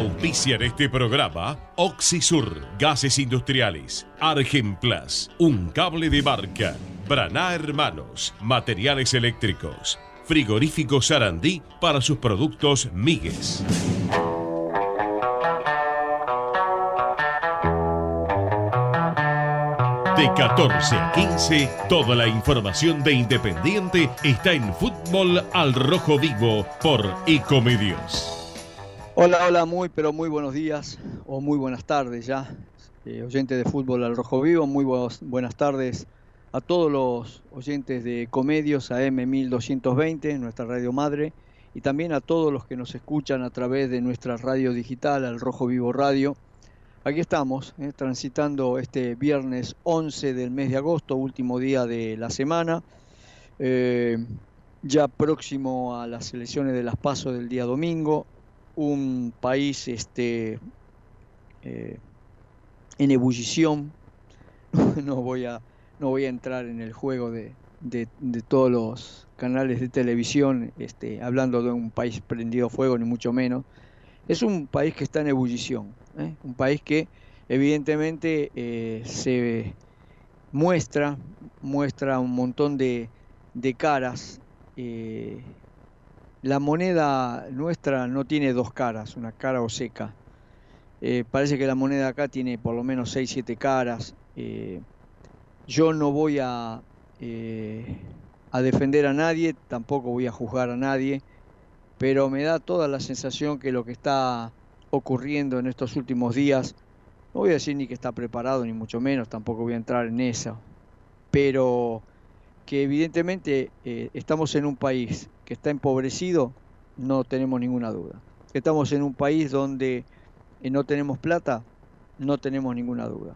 Auspician este programa Oxisur, Gases Industriales, Argenplas, Un Cable de Barca, Braná Hermanos, Materiales Eléctricos, Frigorífico Sarandí para sus productos Migues. De 14 a 15, toda la información de Independiente está en Fútbol al Rojo Vivo por Ecomedios. Hola, hola, muy pero muy buenos días o muy buenas tardes ya, eh, oyentes de Fútbol al Rojo Vivo, muy buenas tardes a todos los oyentes de Comedios AM 1220, nuestra radio madre, y también a todos los que nos escuchan a través de nuestra radio digital, al Rojo Vivo Radio. Aquí estamos, eh, transitando este viernes 11 del mes de agosto, último día de la semana, eh, ya próximo a las elecciones de las PASO del día domingo, un país este, eh, en ebullición, no voy a no voy a entrar en el juego de, todos los canales de televisión este, hablando de un país prendido fuego, ni mucho menos. Es un país que está en ebullición, ¿eh? un país que evidentemente eh, se muestra, muestra un montón de, caras. Eh, la moneda nuestra no tiene dos caras, una cara o seca. parece que la moneda acá tiene por lo menos 6, 7 caras. Yo no voy a, eh, a defender a nadie, tampoco voy a juzgar a nadie, pero me da toda la sensación que lo que está ocurriendo en estos últimos días, no voy a decir ni que está preparado, ni mucho menos, tampoco voy a entrar en eso, pero que evidentemente eh, estamos en un país que está empobrecido, no tenemos ninguna duda. Estamos en un país donde eh, no tenemos plata, no tenemos ninguna duda.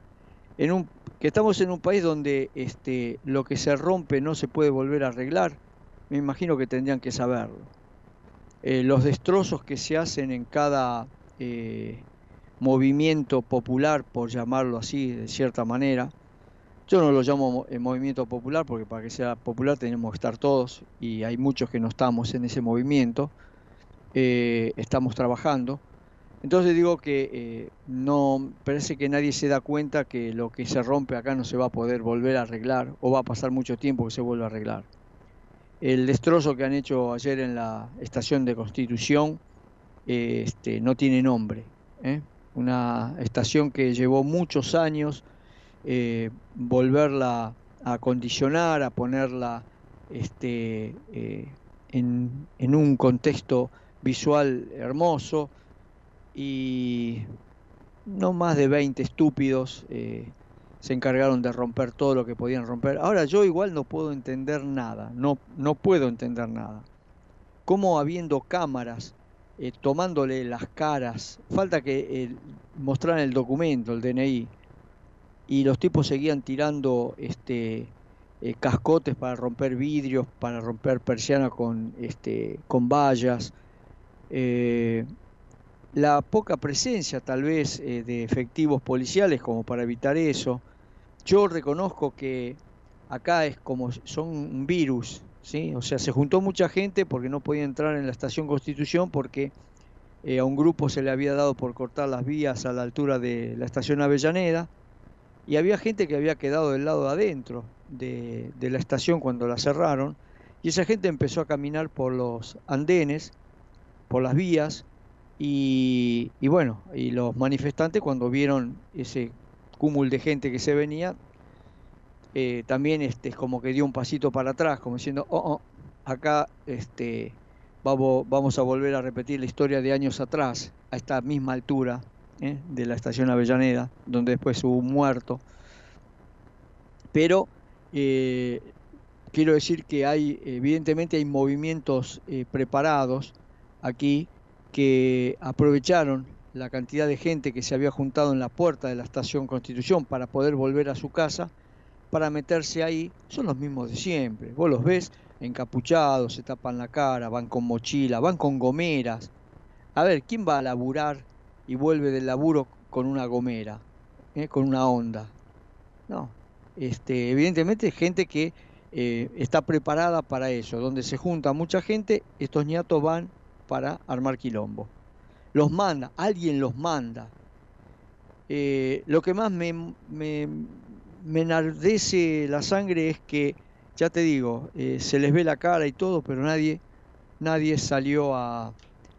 En un que estamos en un país donde este, lo que se rompe no se puede volver a arreglar, me imagino que tendrían que saberlo. Eh, los destrozos que se hacen en cada movimiento popular, por llamarlo así de cierta manera, yo no lo llamo eh, movimiento popular porque para que sea popular tenemos que estar todos y hay muchos que no estamos en ese movimiento, estamos trabajando entonces digo que eh, no parece que nadie se da cuenta que lo que se rompe acá no se va a poder volver a arreglar o va a pasar mucho tiempo que se vuelva a arreglar. El destrozo que han hecho ayer en la estación de Constitución eh, este, no tiene nombre. ¿eh? Una estación que llevó muchos años volverla a acondicionar, a ponerla este, en, en un contexto visual hermoso y no más de 20 estúpidos eh, se encargaron de romper todo lo que podían romper. Ahora yo igual no puedo entender nada, no, no puedo entender nada. ¿Cómo habiendo cámaras eh, tomándole las caras, falta que eh, mostraran el documento, el DNI, y los tipos seguían tirando este, cascotes para romper vidrios, para romper persianas con, este, con vallas la poca presencia tal vez eh, de efectivos policiales como para evitar eso. Yo reconozco que acá es como son un virus, ¿sí? O sea, se juntó mucha gente porque no podía entrar en la estación Constitución porque eh, a un grupo se le había dado por cortar las vías a la altura de la estación Avellaneda y había gente que había quedado del lado de adentro de, la estación cuando la cerraron y esa gente empezó a caminar por los andenes, por las vías, y, bueno, y los manifestantes cuando vieron ese cúmulo de gente que se venía, eh, también este, es como que dio un pasito para atrás, como diciendo, oh, oh acá este, vamos, vamos a volver a repetir la historia de años atrás, a esta misma altura ¿eh? de la estación Avellaneda, donde después hubo un muerto. Pero eh, quiero decir que hay, evidentemente hay movimientos preparados aquí que aprovecharon la cantidad de gente que se había juntado en la puerta de la estación Constitución para poder volver a su casa, para meterse ahí, son los mismos de siempre. Vos los ves encapuchados, se tapan la cara, van con mochila, van con gomeras. A ver, ¿quién va a laburar y vuelve del laburo con una gomera, eh, con una onda? No, este, evidentemente gente que eh, está preparada para eso, donde se junta mucha gente, estos ñatos van para armar quilombo. los manda, alguien los manda. Eh, lo que más me, me, enardece la sangre es que, ya te digo, se les ve la cara y todo, pero nadie, nadie salió a,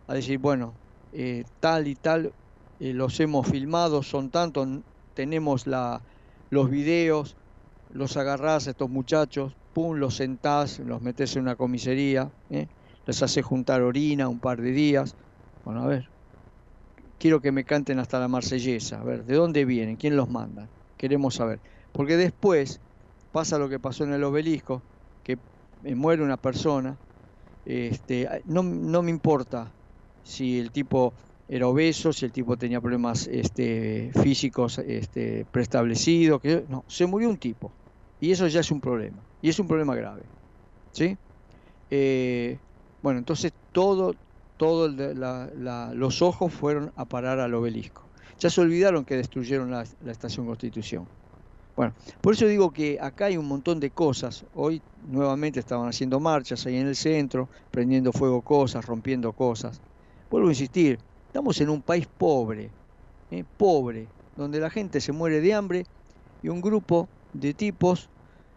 decir, bueno, eh, tal y tal, los hemos filmado, son tantos, tenemos la, los videos, los agarrás a estos muchachos, pum, los sentás, los metes en una comisaría, les haces juntar orina un par de días. Bueno, a ver, quiero que me canten hasta la marsellesa, a ver, ¿de dónde vienen? ¿Quién los manda? Queremos saber. Porque después pasa lo que pasó en el obelisco, que muere una persona, este, no, me importa si el tipo era obeso, si el tipo tenía problemas este, físicos este, preestablecidos, que, no, se murió un tipo. Y eso ya es un problema, y es un problema grave. ¿sí? Eh, bueno, entonces todo, todos los ojos fueron a parar al obelisco. Ya se olvidaron que destruyeron la, estación Constitución. Bueno, por eso digo que acá hay un montón de cosas. Hoy nuevamente estaban haciendo marchas ahí en el centro, prendiendo fuego cosas, rompiendo cosas. Vuelvo a insistir, estamos en un país pobre, ¿eh? pobre, donde la gente se muere de hambre y un grupo de tipos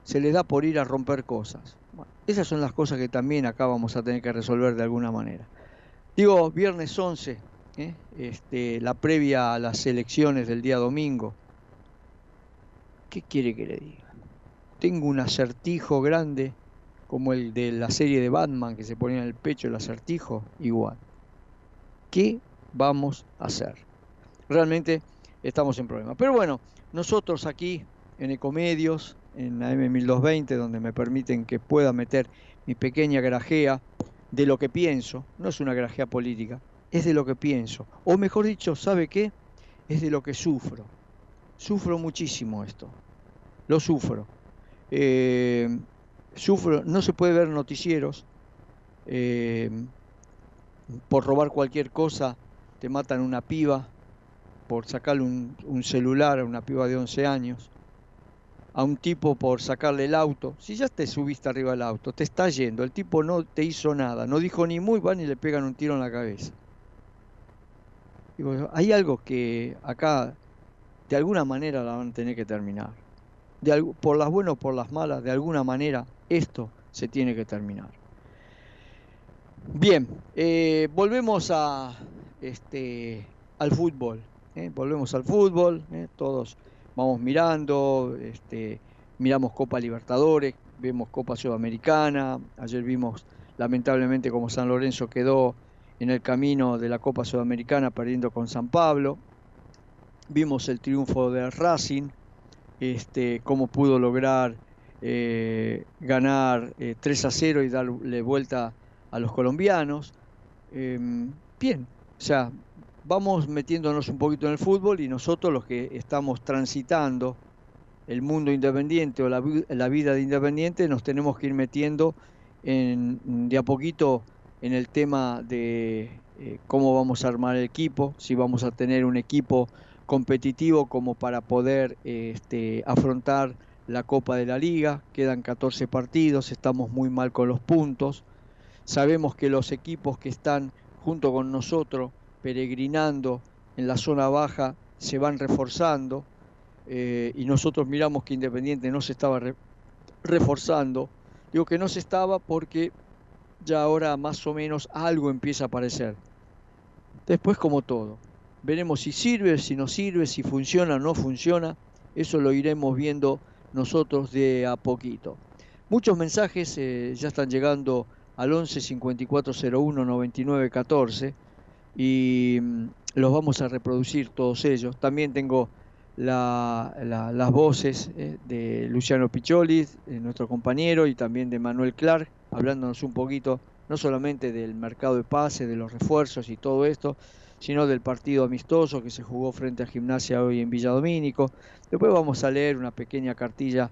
se les da por ir a romper cosas. Bueno, esas son las cosas que también acá vamos a tener que resolver de alguna manera. Digo, viernes 11, ¿eh? este, la previa a las elecciones del día domingo. ¿Qué quiere que le diga? Tengo un acertijo grande, como el de la serie de Batman que se ponía en el pecho el acertijo, igual. ¿Qué vamos a hacer? Realmente estamos en problema. Pero bueno, nosotros aquí en Ecomedios, en la M1220, donde me permiten que pueda meter mi pequeña grajea, de lo que pienso, no es una grajea política, es de lo que pienso. O mejor dicho, ¿sabe qué? Es de lo que sufro. Sufro muchísimo esto. Lo sufro. Eh, sufro, no se puede ver noticieros. Eh, por robar cualquier cosa te matan una piba, por sacarle un, celular a una piba de 11 años a un tipo por sacarle el auto, si ya te subiste arriba del auto, te está yendo, el tipo no te hizo nada, no dijo ni muy, van y le pegan un tiro en la cabeza. Digo, hay algo que acá de alguna manera la van a tener que terminar. Por las buenas o por las malas, de alguna manera esto se tiene que terminar. Bien, eh, volvemos a, este, al fútbol. ¿eh? volvemos al fútbol, ¿eh? todos vamos mirando, este, miramos Copa Libertadores, vemos Copa Sudamericana, ayer vimos lamentablemente como San Lorenzo quedó en el camino de la Copa Sudamericana perdiendo con San Pablo, vimos el triunfo de Racing, este, cómo pudo lograr ganar 3 eh, a 0 y darle vuelta a los colombianos. Em, bien, o sea, vamos metiéndonos un poquito en el fútbol y nosotros los que estamos transitando el mundo independiente o la, vida de independiente nos tenemos que ir metiendo en, de a poquito en el tema de eh, cómo vamos a armar el equipo, si vamos a tener un equipo competitivo como para poder este, afrontar la Copa de la Liga. Quedan 14 partidos, estamos muy mal con los puntos. Sabemos que los equipos que están junto con nosotros peregrinando en la zona baja se van reforzando eh, y nosotros miramos que Independiente no se estaba reforzando. Digo que no se estaba porque ya ahora más o menos algo empieza a aparecer. Después como todo, veremos si sirve, si no sirve, si funciona o no funciona. Eso lo iremos viendo nosotros de a poquito. Muchos mensajes eh, ya están llegando al 11 5401 99 14 y mm, los vamos a reproducir todos ellos. También tengo las voces eh, de Luciano Piccoli, nuestro compañero, y también de Manuel Clark, hablándonos un poquito no solamente del mercado de pase, de los refuerzos y todo esto, sino del partido amistoso que se jugó frente a Gimnasia hoy en Villa Domínico. Después vamos a leer una pequeña cartilla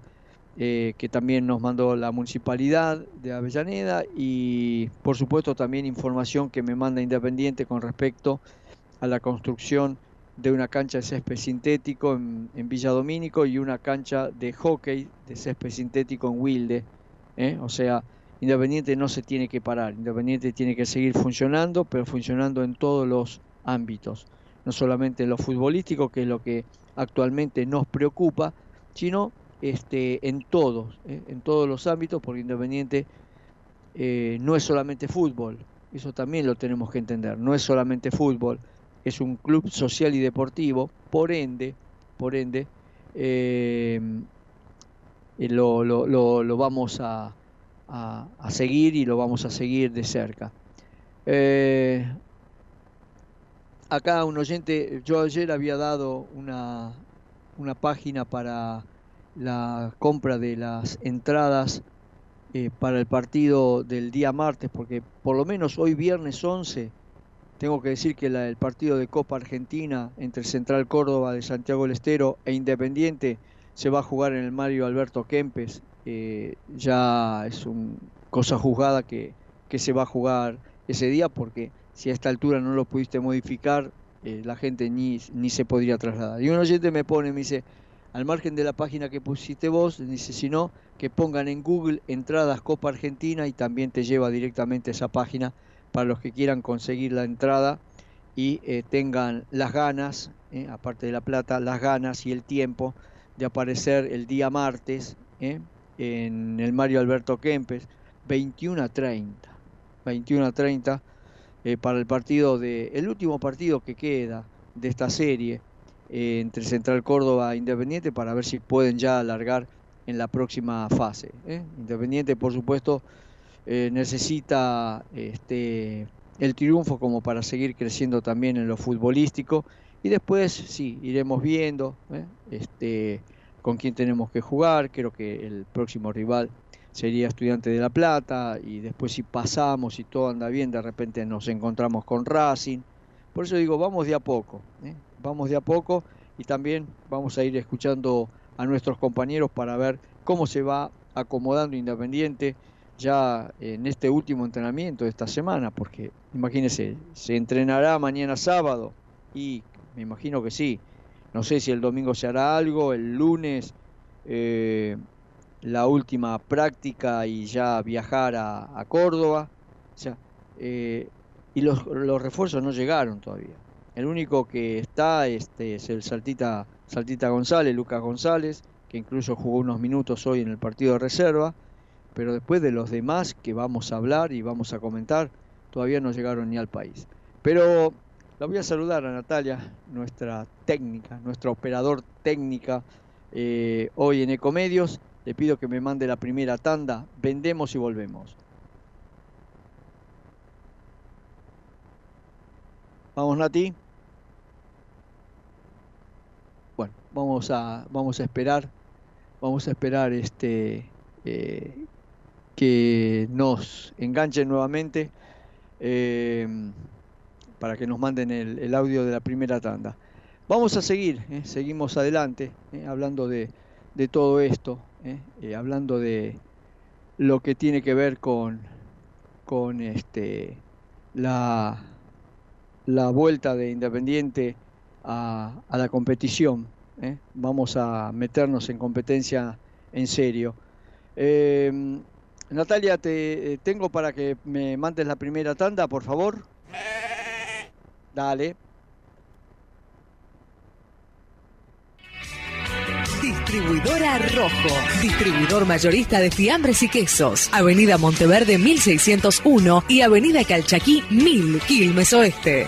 eh, que también nos mandó la municipalidad de Avellaneda y por supuesto también información que me manda Independiente con respecto a la construcción de una cancha de césped sintético en, Villa Domínico y una cancha de hockey de césped sintético en Wilde. ¿eh? O sea, Independiente no se tiene que parar, Independiente tiene que seguir funcionando, pero funcionando en todos los ámbitos, no solamente en lo futbolístico, que es lo que actualmente nos preocupa, sino este, en todos, ¿eh? en todos los ámbitos, porque Independiente eh, no es solamente fútbol, eso también lo tenemos que entender, no es solamente fútbol, es un club social y deportivo, por ende, por ende, eh, lo, lo, vamos a, a, seguir y lo vamos a seguir de cerca. acá un oyente, yo ayer había dado una, una página para la compra de las entradas eh, para el partido del día martes, porque por lo menos hoy viernes 11, tengo que decir que el partido de Copa Argentina entre Central Córdoba de Santiago del Estero e Independiente se va a jugar en el Mario Alberto Kempes. Eh, ya es una cosa juzgada que, que, se va a jugar ese día, porque si a esta altura no lo pudiste modificar, eh, la gente ni, ni se podría trasladar. Y un oyente me pone, me dice, al margen de la página que pusiste vos, dice, si no, que pongan en Google entradas Copa Argentina y también te lleva directamente a esa página para los que quieran conseguir la entrada y eh, tengan las ganas, eh, aparte de la plata, las ganas y el tiempo de aparecer el día martes eh, en el Mario Alberto Kempes, 21 a 30. 21 a 30 para el partido de, el último partido que queda de esta serie eh, entre Central Córdoba e Independiente para ver si pueden ya alargar en la próxima fase. ¿eh? Independiente, por supuesto, eh, necesita este, el triunfo como para seguir creciendo también en lo futbolístico y después sí, iremos viendo este, con quién tenemos que jugar. Creo que el próximo rival sería Estudiante de La Plata y después si pasamos y todo anda bien, de repente nos encontramos con Racing. Por eso digo, vamos de a poco vamos de a poco y también vamos a ir escuchando a nuestros compañeros para ver cómo se va acomodando Independiente ya en este último entrenamiento de esta semana, porque imagínense, se entrenará mañana sábado y me imagino que sí. No sé si el domingo se hará algo, el lunes eh, la última práctica y ya viajar a, Córdoba. O sea, eh, y los, los refuerzos no llegaron todavía. El único que está este, es el Saltita, Saltita González, Lucas González, que incluso jugó unos minutos hoy en el partido de reserva. Pero después de los demás que vamos a hablar y vamos a comentar, todavía no llegaron ni al país. Pero la voy a saludar a Natalia, nuestra técnica, nuestra operador técnica eh, hoy en Ecomedios. Le pido que me mande la primera tanda. Vendemos y volvemos. Vamos, Nati. Bueno, vamos a, vamos a esperar, vamos a esperar este eh, que nos enganchen nuevamente eh, para que nos manden el, audio de la primera tanda. Vamos a seguir, eh, seguimos adelante, hablando de, de, todo esto, hablando de lo que tiene que ver con, con este, la, la vuelta de Independiente a, la competición. ¿Eh? Vamos a meternos en competencia en serio. Eh, Natalia, te eh, tengo para que me mandes la primera tanda, por favor. Dale. Distribuidora Rojo, distribuidor mayorista de fiambres y quesos. Avenida Monteverde 1601 y Avenida Calchaquí 1000, Quilmes Oeste.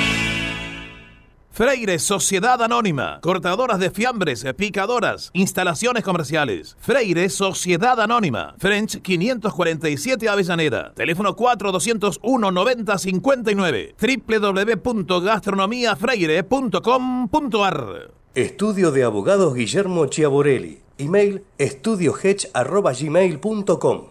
Freire Sociedad Anónima. Cortadoras de fiambres, picadoras, instalaciones comerciales. Freire Sociedad Anónima. French 547 Avellaneda. Teléfono 4201 9059. www.gastronomiafreire.com.ar Estudio de Abogados Guillermo Chiaborelli. Email estudiohedge.gmail.com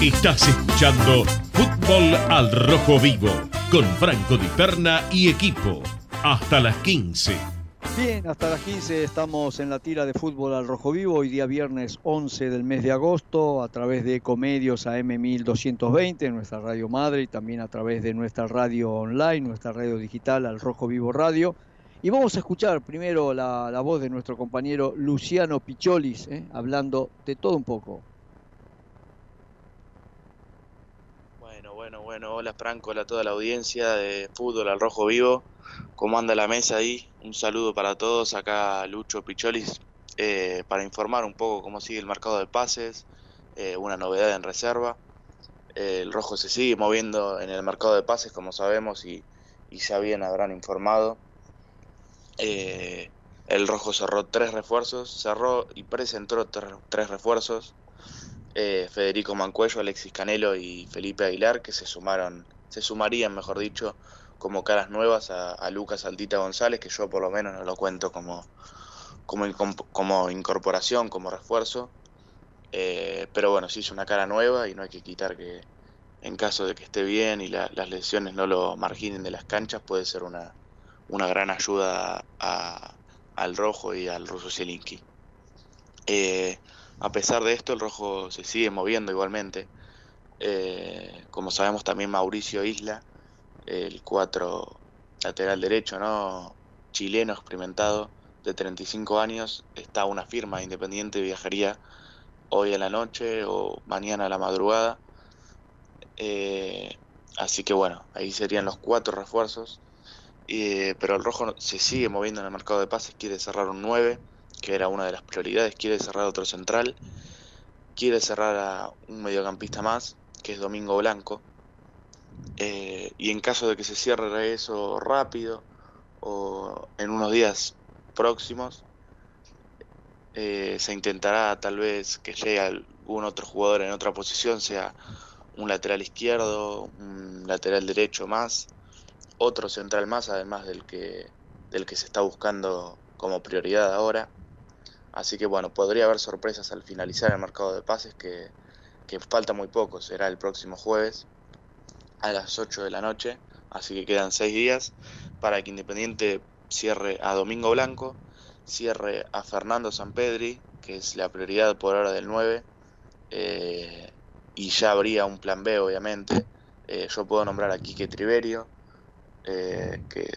Estás escuchando Fútbol al Rojo Vivo con Franco Di Perna y equipo. Hasta las 15. Bien, hasta las 15 estamos en la tira de fútbol al rojo vivo, hoy día viernes 11 del mes de agosto, a través de Comedios AM1220, nuestra radio madre, y también a través de nuestra radio online, nuestra radio digital al rojo vivo radio. Y vamos a escuchar primero la, voz de nuestro compañero Luciano Picholis, ¿eh? hablando de todo un poco. Bueno, hola Franco, hola a toda la audiencia de Fútbol al Rojo Vivo. ¿Cómo anda la mesa ahí? Un saludo para todos. Acá Lucho Picholis eh, para informar un poco cómo sigue el mercado de pases, eh, una novedad en reserva. Eh, el Rojo se sigue moviendo en el mercado de pases, como sabemos, y, ya bien habrán informado. el Rojo cerró tres refuerzos, cerró y presentó tres refuerzos. Eh, Federico Mancuello, Alexis Canelo y Felipe Aguilar, que se sumaron, se sumarían, mejor dicho, como caras nuevas a, Lucas Altita González, que yo por lo menos no lo cuento como, como, incorporación, como refuerzo. Eh, pero bueno, sí es una cara nueva y no hay que quitar que en caso de que esté bien y las lesiones no lo marginen de las canchas, puede ser una, una gran ayuda al rojo y al ruso Zielinski. Eh, a pesar de esto, el rojo se sigue moviendo igualmente. Eh, como sabemos también Mauricio Isla, el 4 lateral derecho, ¿no? chileno experimentado de 35 años, está una firma independiente, viajaría hoy a la noche o mañana a la madrugada. Eh, así que bueno, ahí serían los cuatro refuerzos. Eh, pero el rojo se sigue moviendo en el mercado de pases, quiere cerrar un 9 que era una de las prioridades, quiere cerrar otro central, quiere cerrar a un mediocampista más, que es Domingo Blanco, eh, y en caso de que se cierre eso rápido o en unos días próximos, eh, se intentará tal vez que llegue algún otro jugador en otra posición, sea un lateral izquierdo, un lateral derecho más, otro central más, además del que, del que se está buscando como prioridad ahora. Así que bueno, podría haber sorpresas al finalizar el mercado de pases que, falta muy poco, será el próximo jueves a las 8 de la noche, así que quedan 6 días para que Independiente cierre a Domingo Blanco, cierre a Fernando Sampedri, que es la prioridad por hora del 9, eh, y ya habría un plan B obviamente. Eh, yo puedo nombrar a Quique Triverio, eh, que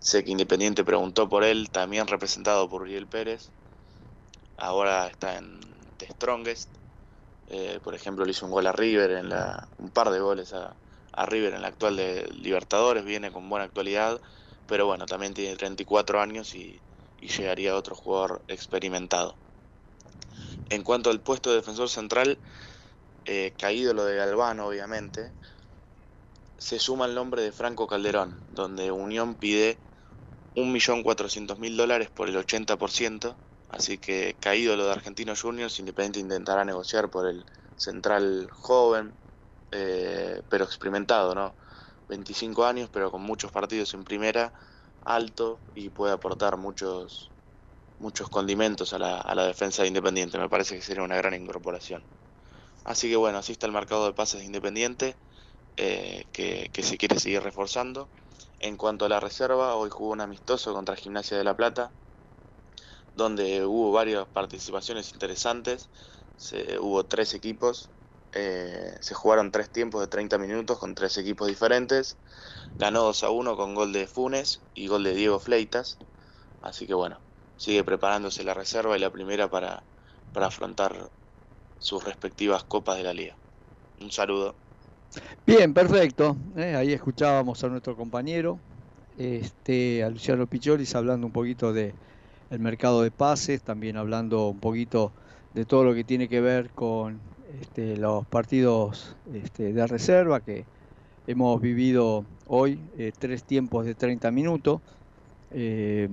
sé que Independiente preguntó por él, también representado por Uriel Pérez ahora está en The Strongest. Eh, por ejemplo, le hizo un gol a River, en la, un par de goles a, River en la actual de Libertadores, viene con buena actualidad, pero bueno, también tiene 34 años y, llegaría otro jugador experimentado. En cuanto al puesto de defensor central, eh, caído lo de Galván, obviamente, se suma el nombre de Franco Calderón, donde Unión pide 1.400.000 dólares por el 80%, Así que caído lo de Argentinos Juniors, Independiente intentará negociar por el central joven, eh, pero experimentado, ¿no? 25 años, pero con muchos partidos en primera, alto y puede aportar muchos, muchos condimentos a la, a la defensa de Independiente. Me parece que sería una gran incorporación. Así que bueno, así está el mercado de pases de Independiente. eh, que, se quiere seguir reforzando. En cuanto a la reserva, hoy jugó un amistoso contra Gimnasia de la Plata, donde hubo varias participaciones interesantes. hubo tres equipos, eh, se jugaron tres tiempos de 30 minutos con tres equipos diferentes. Ganó 2 a 1 con gol de Funes y gol de Diego Fleitas. Así que bueno, sigue preparándose la reserva y la primera para, para afrontar sus respectivas copas de la liga. Un saludo. Bien, perfecto. Eh, ahí escuchábamos a nuestro compañero, este, a Luciano Picholis, hablando un poquito de el mercado de pases, también hablando un poquito de todo lo que tiene que ver con este, los partidos este, de reserva que hemos vivido hoy, eh, tres tiempos de 30 minutos, eh,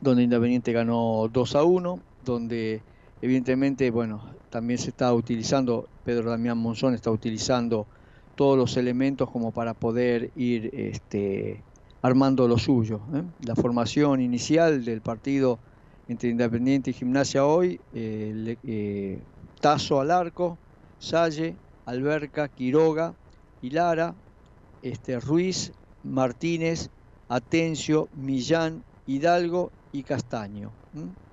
donde Independiente ganó 2 a 1, donde evidentemente, bueno, también se está utilizando, Pedro Damián Monzón está utilizando todos los elementos como para poder ir este, armando lo suyo. ¿eh? La formación inicial del partido entre Independiente y Gimnasia hoy, eh, eh, Tazo al arco, Salle, Alberca, Quiroga, Hilara, este, Ruiz, Martínez, Atencio, Millán, Hidalgo y Castaño.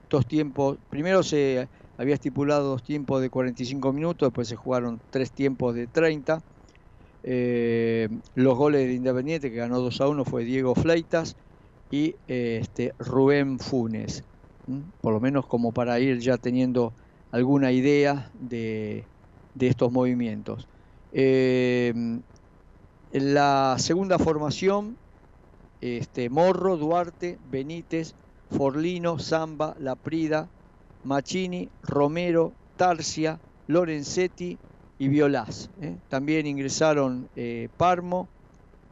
Dos tiempos, primero se había estipulado dos tiempos de 45 minutos, después se jugaron tres tiempos de 30. Eh, los goles de Independiente, que ganó 2 a 1, fue Diego Fleitas y este, Rubén Funes. Por lo menos como para ir ya teniendo alguna idea de, estos movimientos. Eh, en la segunda formación, este, Morro, Duarte, Benítez, Forlino, Zamba, Laprida, Machini, Romero, Tarsia, Lorenzetti y Violás. ¿eh? También ingresaron eh, Parmo,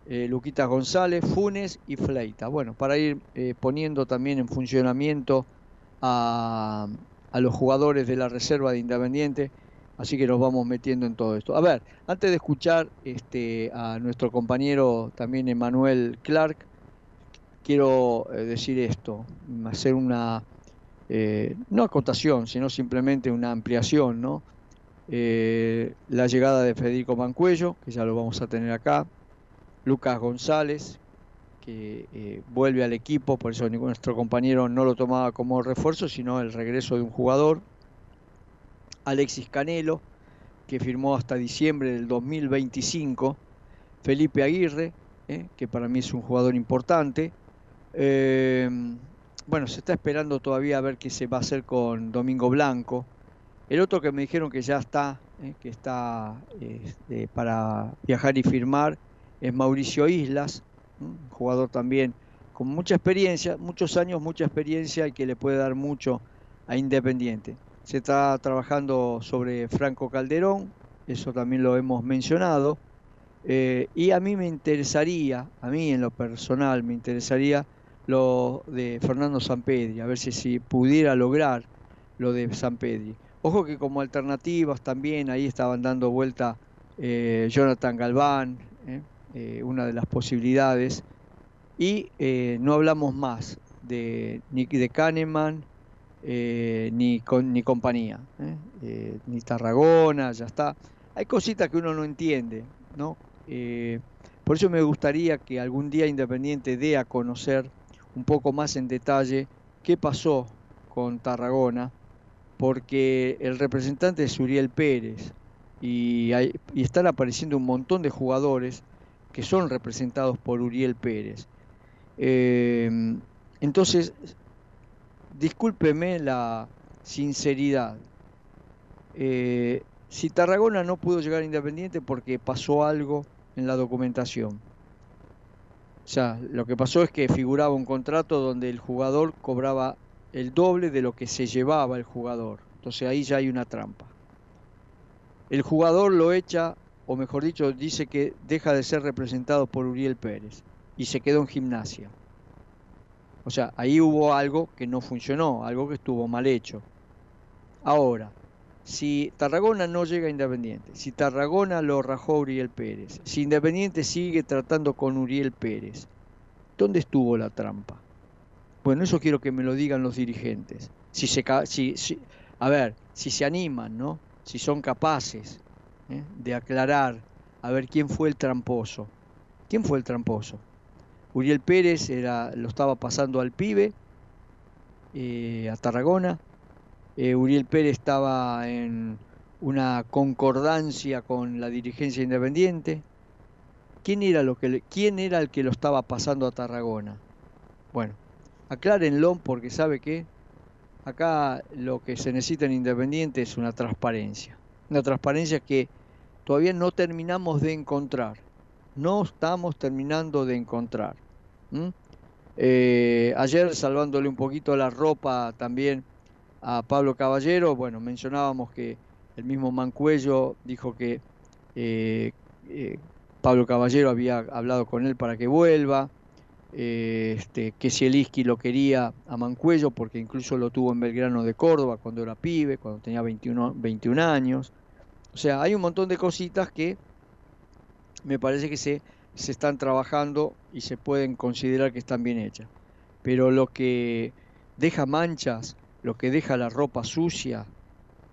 eh, González, Funes y Fleita. Bueno, para ir poniendo también en funcionamiento a, los jugadores de la reserva de Independiente, así que nos vamos metiendo en todo esto. A ver, antes de escuchar este, a nuestro compañero también Emanuel Clark, quiero decir esto, hacer una eh, no acotación, sino simplemente una ampliación, ¿no? Eh, la llegada de Federico Mancuello, que ya lo vamos a tener acá, Lucas González, que eh, vuelve al equipo, por eso nuestro compañero no lo tomaba como refuerzo, sino el regreso de un jugador, Alexis Canelo, que firmó hasta diciembre del 2025, Felipe Aguirre, que para mí es un jugador importante, bueno, se está esperando todavía a ver qué se va a hacer con Domingo Blanco. El otro que me dijeron que ya está, eh, que está este, para viajar y firmar, es Mauricio Islas, un jugador también con mucha experiencia, muchos años, mucha experiencia y que le puede dar mucho a Independiente. Se está trabajando sobre Franco Calderón, eso también lo hemos mencionado. Eh, y a mí me interesaría, a mí en lo personal, me interesaría lo de Fernando Sampedri, a ver si, si pudiera lograr lo de Sampedri. Ojo que como alternativas también ahí estaban dando vuelta eh, Jonathan Galván, eh, eh, una de las posibilidades, y no hablamos más de, ni de Kahneman ni, con, ni compañía, ni Tarragona, ya está. Hay cositas que uno no entiende, ¿no? por eso me gustaría que algún día Independiente dé a conocer un poco más en detalle qué pasó con Tarragona, porque el representante es Uriel Pérez y, están apareciendo un montón de jugadores que son representados por Uriel Pérez. Em, entonces, discúlpeme la sinceridad. Eh, si Tarragona no pudo llegar Independiente porque pasó algo en la documentación, o sea, lo que pasó es que figuraba un contrato donde el jugador cobraba el doble de lo que se llevaba el jugador. Entonces ahí ya hay una trampa. El jugador lo echa, o mejor dicho, dice que deja de ser representado por Uriel Pérez y se quedó en gimnasia. O sea, ahí hubo algo que no funcionó, algo que estuvo mal hecho. Ahora, si Tarragona no llega a Independiente, si Tarragona lo rajó Uriel Pérez, si Independiente sigue tratando con Uriel Pérez, ¿dónde estuvo la trampa? Bueno, eso quiero que me lo digan los dirigentes. Si se, si, a ver, si se animan, ¿no? Si son capaces ¿eh? de aclarar a ver quién fue el tramposo. ¿Quién fue el tramposo? Uriel Pérez era, lo estaba pasando al pibe, eh, a Tarragona. Eh, Uriel Pérez estaba en una concordancia con la dirigencia independiente. ¿Quién era, lo que ¿Quién era el que lo estaba pasando a Tarragona? Bueno, aclárenlo porque sabe que acá lo que se necesita en Independiente es una transparencia. Una transparencia que todavía no terminamos de encontrar. No estamos terminando de encontrar. Eh, ayer, salvándole un poquito la ropa también a Pablo Caballero, bueno, mencionábamos que el mismo Mancuello dijo que eh, eh, Pablo Caballero había hablado con él para que vuelva, este, que Zielinski lo quería a Mancuello porque incluso lo tuvo en Belgrano de Córdoba cuando era pibe, cuando tenía 21, 21 años. O sea, hay un montón de cositas que me parece que se, se están trabajando y se pueden considerar que están bien hechas. Pero lo que deja manchas, lo que deja la ropa sucia,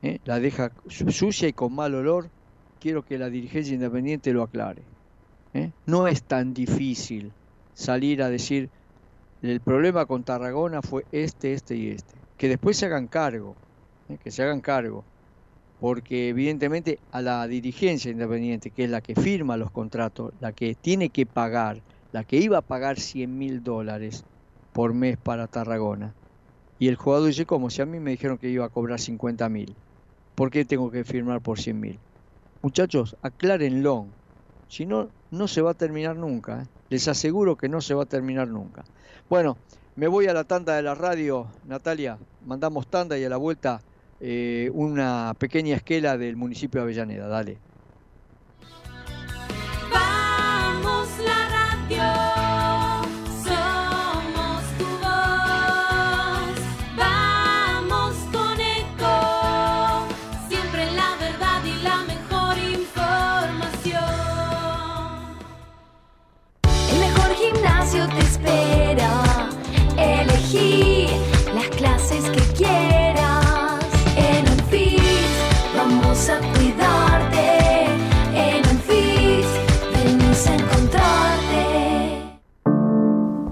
¿eh? la deja sucia y con mal olor, quiero que la dirigencia independiente lo aclare. ¿eh? No es tan difícil salir a decir, el problema con Tarragona fue este, este y este. Que después se hagan cargo, ¿eh? que se hagan cargo porque evidentemente a la dirigencia independiente, que es la que firma los contratos, la que tiene que pagar, la que iba a pagar 100 mil dólares por mes para Tarragona, y el jugador dice, ¿cómo? Si a mí me dijeron que iba a cobrar 50 mil, ¿por qué tengo que firmar por 100 mil? Muchachos, aclárenlo, si no, no se va a terminar nunca, ¿eh? les aseguro que no se va a terminar nunca. Bueno, me voy a la tanda de la radio, Natalia, mandamos tanda y a la vuelta eh, una pequeña esquela del municipio de Avellaneda. Dale.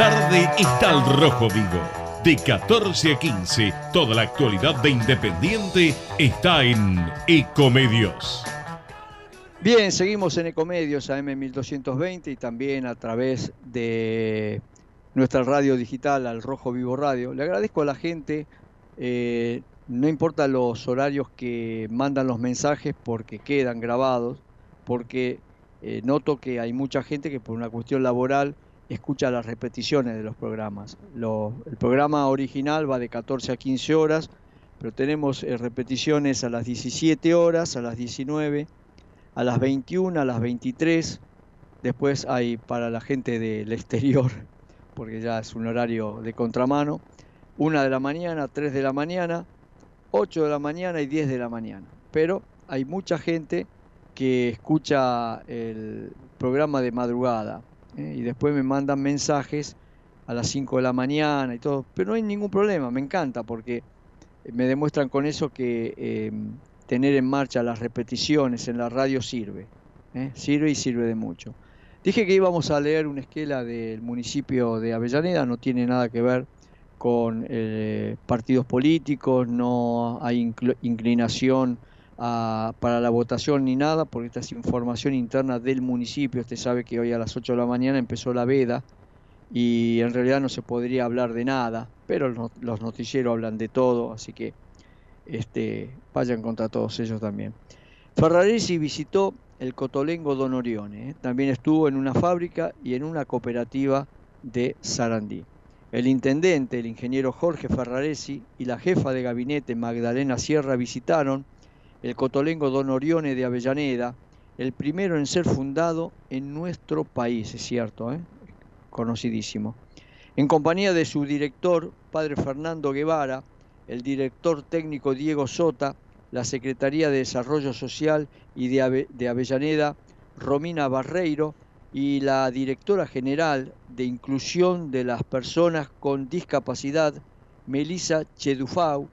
Tarde está al rojo vivo. De 14 a 15, toda la actualidad de Independiente está en Ecomedios. Bien, seguimos en Ecomedios AM1220 y también a través de nuestra radio digital al Rojo Vivo Radio. Le agradezco a la gente, eh, no importa los horarios que mandan los mensajes porque quedan grabados, porque eh, noto que hay mucha gente que por una cuestión laboral escucha las repeticiones de los programas. El programa original va de 14 a 15 horas, pero tenemos eh, repeticiones a las 17 horas, a las 19, a las 21, a las 23. Después hay para la gente del exterior, porque ya es un horario de contramano, 1 de la mañana, 3 de la mañana, 8 de la mañana y 10 de la mañana. Pero hay mucha gente que escucha el programa de madrugada ¿eh? y después me mandan mensajes a las 5 de la mañana y todo, pero no hay ningún problema, me encanta porque me demuestran con eso que eh, tener en marcha las repeticiones en la radio sirve, ¿eh? sirve y sirve de mucho. Dije que íbamos a leer una esquela del municipio de Avellaneda, no tiene nada que ver con eh, partidos políticos, no hay incl- inclinación para la votación ni nada, porque esta es información interna del municipio. Usted sabe que hoy a las 8 de la mañana empezó la veda y en realidad no se podría hablar de nada, pero los noticieros hablan de todo, así que este, vayan contra todos ellos también. Ferraresi visitó el Cotolengo Don Orione, ¿eh? también estuvo en una fábrica y en una cooperativa de Sarandí. El intendente, el ingeniero Jorge Ferraresi y la jefa de gabinete Magdalena Sierra visitaron el Cotolengo Don Orione de Avellaneda, el primero en ser fundado en nuestro país, es cierto, ¿eh? conocidísimo. En compañía de su director, padre Fernando Guevara, el director técnico Diego Sota, la Secretaría de Desarrollo Social y de, de Avellaneda, Romina Barreiro, y la directora general de Inclusión de las Personas con Discapacidad, Melissa Chedufau,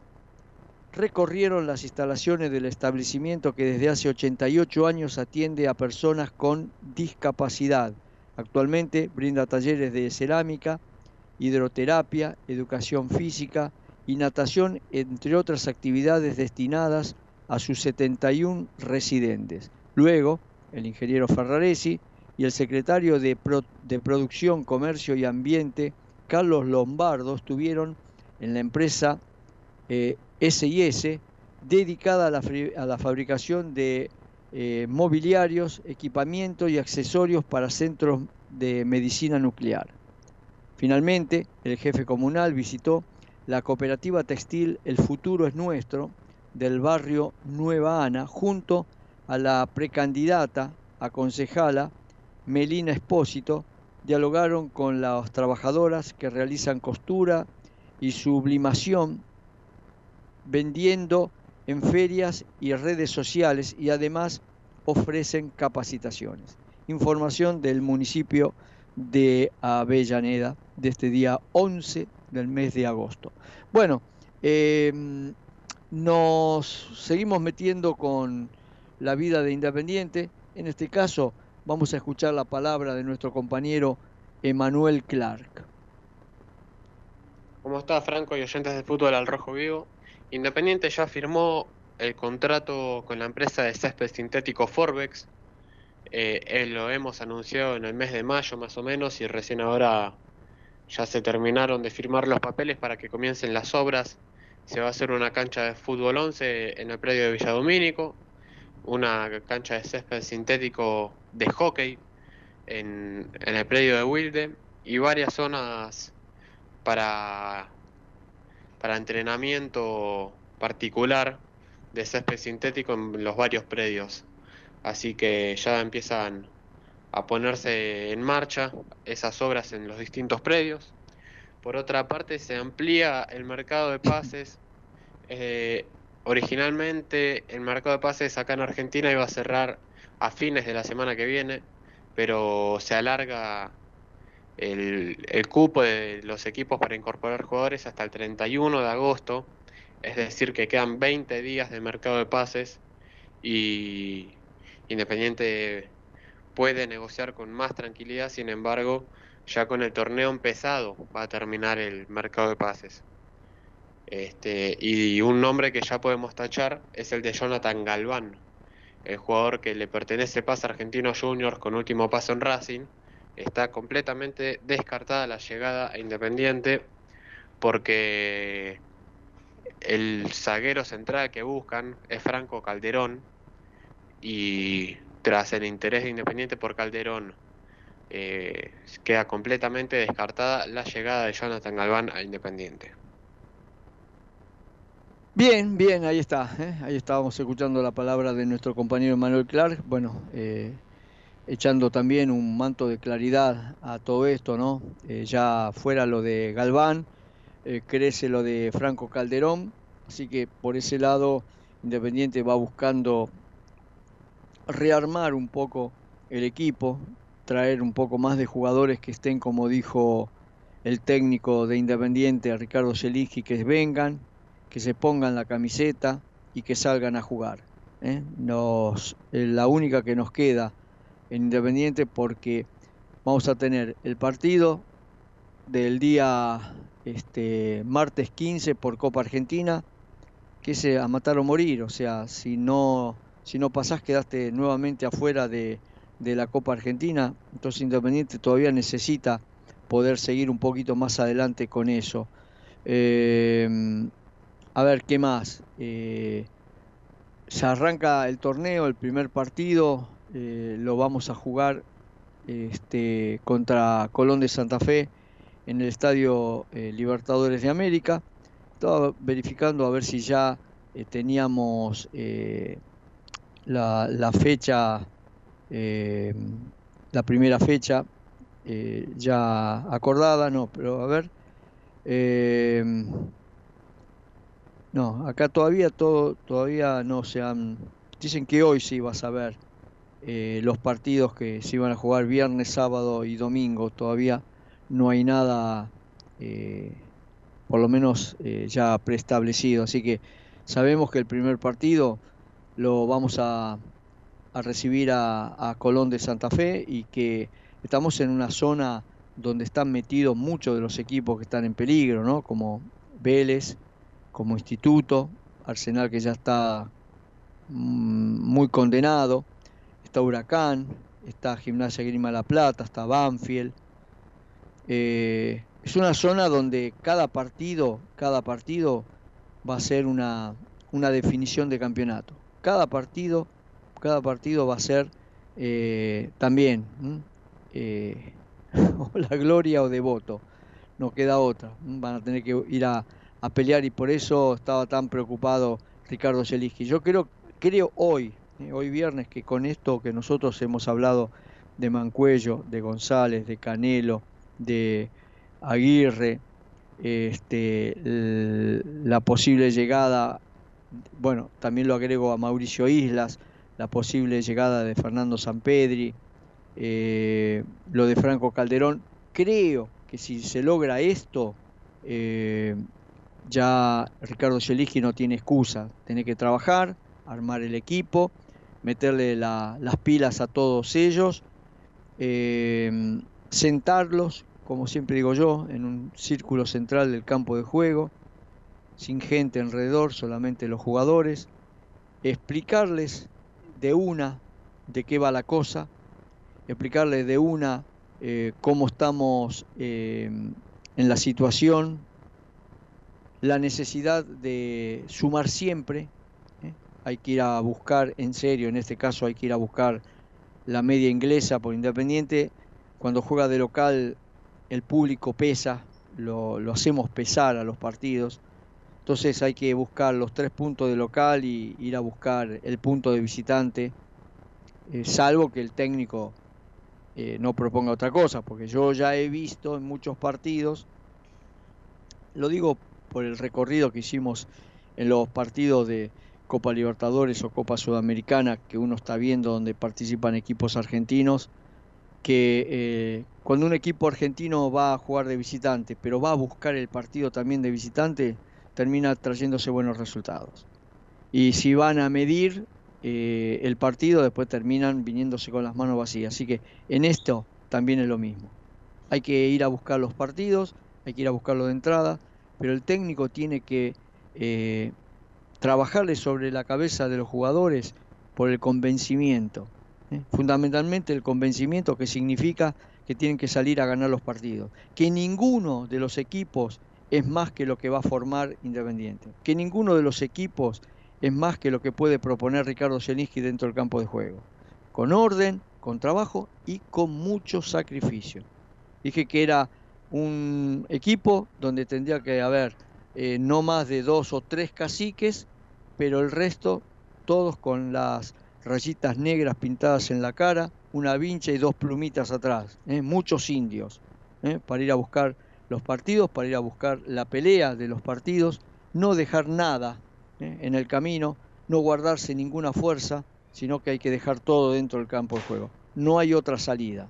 recorrieron las instalaciones del establecimiento que desde hace 88 años atiende a personas con discapacidad. Actualmente brinda talleres de cerámica, hidroterapia, educación física y natación, entre otras actividades destinadas a sus 71 residentes. Luego, el ingeniero Ferraresi y el secretario de, de Producción, Comercio y Ambiente, Carlos Lombardo, estuvieron en la empresa eh, SIS, dedicada a la, a la fabricación de eh, mobiliarios, equipamiento y accesorios para centros de medicina nuclear. Finalmente, el jefe comunal visitó la cooperativa textil El Futuro es Nuestro del barrio Nueva Ana junto a la precandidata a concejala Melina Espósito. Dialogaron con las trabajadoras que realizan costura y sublimación vendiendo en ferias y redes sociales y además ofrecen capacitaciones. Información del municipio de Avellaneda de este día 11 del mes de agosto. Bueno, eh, nos seguimos metiendo con la vida de Independiente. En este caso vamos a escuchar la palabra de nuestro compañero Emanuel Clark. ¿Cómo está Franco y oyentes del fútbol al rojo vivo? Independiente ya firmó el contrato con la empresa de césped sintético Forbex. Eh, eh, lo hemos anunciado en el mes de mayo más o menos y recién ahora ya se terminaron de firmar los papeles para que comiencen las obras. Se va a hacer una cancha de fútbol 11 en el predio de Villadomínico, una cancha de césped sintético de hockey en, en el predio de Wilde y varias zonas para, para entrenamiento particular de césped sintético en los varios predios. Así que ya empiezan a ponerse en marcha esas obras en los distintos predios. Por otra parte, se amplía el mercado de pases. Eh, originalmente, el mercado de pases acá en Argentina iba a cerrar a fines de la semana que viene, pero se alarga el, cupo de los equipos para incorporar jugadores hasta el 31 de agosto, es decir, que quedan 20 días de mercado de pases y Independiente puede negociar con más tranquilidad, sin embargo, ya con el torneo empezado va a terminar el mercado de pases. Este, y un nombre que ya podemos tachar es el de Jonathan Galván, el jugador que le pertenece Paz Argentino Juniors con último paso en Racing. Está completamente descartada la llegada a Independiente porque el zaguero central que buscan es Franco Calderón y tras el interés de Independiente por Calderón eh, queda completamente descartada la llegada de Jonathan Galván a Independiente. Bien, bien, ahí está. ¿eh? Ahí estábamos escuchando la palabra de nuestro compañero Manuel Clark. Bueno, eh, echando también un manto de claridad a todo esto, ¿no? Eh, ya fuera lo de Galván, eh, crece lo de Franco Calderón. Así que por ese lado, Independiente va buscando rearmar un poco el equipo, traer un poco más de jugadores que estén, como dijo el técnico de Independiente, Ricardo Zelinski, que vengan, que se pongan la camiseta y que salgan a jugar. ¿eh? Nos, la única que nos queda en Independiente porque vamos a tener el partido del día este, martes 15 por Copa Argentina, que es eh, a matar o morir, o sea, si no, si no pasás quedaste nuevamente afuera de, de la Copa Argentina, entonces Independiente todavía necesita poder seguir un poquito más adelante con eso. Eh, a ver, ¿qué más? Eh, se arranca el torneo, el primer partido, eh, lo vamos a jugar este, contra Colón de Santa Fe en el Estadio Libertadores de América. Estaba verificando a ver si ya teníamos la, la, fecha, la primera fecha ya acordada, no, pero a ver. No, acá todavía todo, todavía no se han. Dicen que hoy sí vas a ver eh, los partidos que se iban a jugar viernes, sábado y domingo. Todavía no hay nada, eh, por lo menos eh, ya preestablecido. Así que sabemos que el primer partido lo vamos a, a recibir a, a Colón de Santa Fe y que estamos en una zona donde están metidos muchos de los equipos que están en peligro, ¿no? Como Vélez, como instituto, Arsenal que ya está mm, muy condenado, está Huracán, está Gimnasia Grima La Plata, está Banfield. Eh, es una zona donde cada partido, cada partido va a ser una, una definición de campeonato. Cada partido, cada partido va a ser eh, también eh, la gloria o devoto. No queda otra. Van a tener que ir a, a pelear y por eso estaba tan preocupado Ricardo Zeliski. Yo creo, creo hoy, eh, hoy viernes, que con esto que nosotros hemos hablado de Mancuello, de González, de Canelo, de Aguirre, este, la posible llegada, bueno, también lo agrego a Mauricio Islas, la posible llegada de Fernando Sampedri, eh, lo de Franco Calderón, creo que si se logra esto, eh, ya Ricardo Zeliski no tiene excusa, tiene que trabajar, armar el equipo, meterle las pilas a todos ellos, eh, sentarlos, como siempre digo yo, en un círculo central del campo de juego, sin gente alrededor, solamente los jugadores, explicarles de una de qué va la cosa, explicarles de una eh, cómo estamos eh, en la situación, la necesidad de sumar siempre. Hay que ir a buscar, en serio, en este caso hay que ir a buscar la media inglesa por Independiente, cuando juega de local el público pesa, lo, hacemos pesar a los partidos, entonces hay que buscar los tres puntos de local y ir a buscar el punto de visitante, eh, salvo que el técnico eh, no proponga otra cosa, porque yo ya he visto en muchos partidos, lo digo por el recorrido que hicimos en los partidos de Copa Libertadores o Copa Sudamericana que uno está viendo donde participan equipos argentinos, que eh, cuando un equipo argentino va a jugar de visitante, pero va a buscar el partido también de visitante, termina trayéndose buenos resultados. Y si van a medir eh, el partido, después terminan viniéndose con las manos vacías. Así que en esto también es lo mismo. Hay que ir a buscar los partidos, hay que ir a buscarlo de entrada, pero el técnico tiene que eh, trabajarle sobre la cabeza de los jugadores por el convencimiento. ¿eh? Fundamentalmente el convencimiento que significa que tienen que salir a ganar los partidos. Que ninguno de los equipos es más que lo que va a formar Independiente. Que ninguno de los equipos es más que lo que puede proponer Ricardo Zielinski dentro del campo de juego. Con orden, con trabajo y con mucho sacrificio. Dije que era un equipo donde tendría que haber eh, no más de dos o tres caciques, pero el resto todos con las rayitas negras pintadas en la cara, una vincha y dos plumitas atrás, ¿eh? muchos indios, ¿eh? para ir a buscar los partidos, para ir a buscar la pelea de los partidos, no dejar nada en el camino, no guardarse ninguna fuerza, sino que hay que dejar todo dentro del campo de juego. No hay otra salida,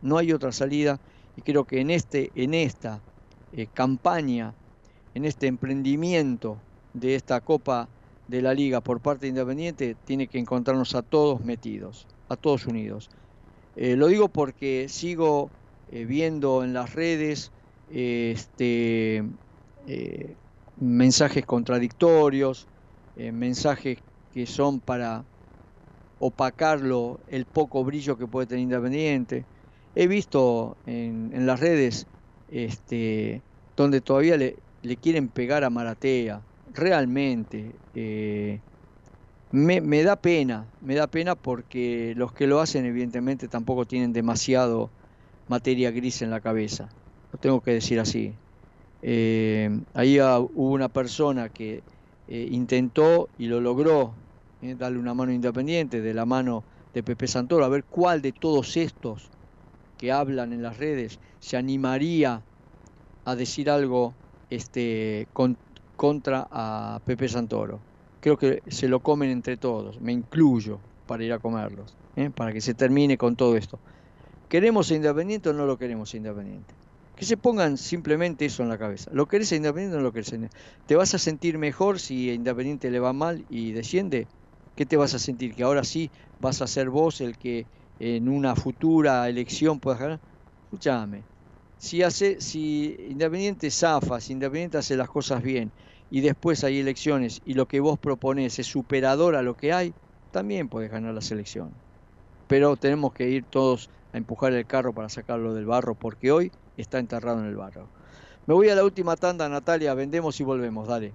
no hay otra salida y creo que en, este, en esta campaña, en este emprendimiento de esta Copa de la Liga por parte de Independiente, tiene que encontrarnos a todos metidos, a todos unidos. Eh, lo digo porque sigo eh, viendo en las redes este, mensajes contradictorios, eh, mensajes que son para opacarlo el poco brillo que puede tener Independiente. He visto en, en las redes este, donde todavía le, le quieren pegar a Maratea. Realmente. eh, me, da pena, me da pena porque los que lo hacen evidentemente tampoco tienen demasiado materia gris en la cabeza. Lo tengo que decir así. Eh, ahí ah, hubo una persona que eh, intentó y lo logró darle una mano independiente de la mano de Pepe Santoro, a ver cuál de todos estos que hablan en las redes se animaría a decir algo este, con- contra a Pepe Santoro. Creo que se lo comen entre todos, me incluyo para ir a comerlos, ¿eh? para que se termine con todo esto. ¿Queremos a Independiente o no lo queremos a Independiente? Que se pongan simplemente eso en la cabeza. ¿Lo querés a Independiente o no lo querés a Independiente? ¿Te vas a sentir mejor si a Independiente le va mal y desciende? ¿Qué te vas a sentir? ¿Que ahora sí vas a ser vos el que en una futura elección puedas ganar? Escúchame, si, hace, si Independiente zafa, si Independiente hace las cosas bien y después hay elecciones y lo que vos proponés es superador a lo que hay, también podés ganar las elecciones. Pero tenemos que ir todos a empujar el carro para sacarlo del barro porque hoy está enterrado en el barro. Me voy a la última tanda, Natalia, vendemos y volvemos, dale.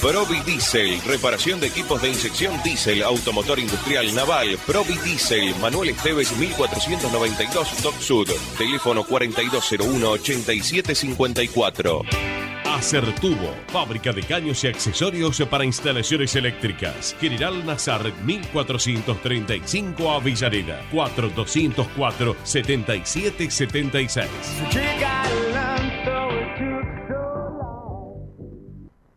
Provi Diesel, reparación de equipos de inyección diésel, automotor industrial naval, Provi Diesel, Manuel Esteves 1492 Dock Sud, teléfono 4201-8754. Acertubo, fábrica de caños y accesorios para instalaciones eléctricas. General Nazar 1435 Avellaneda, 4204 7776.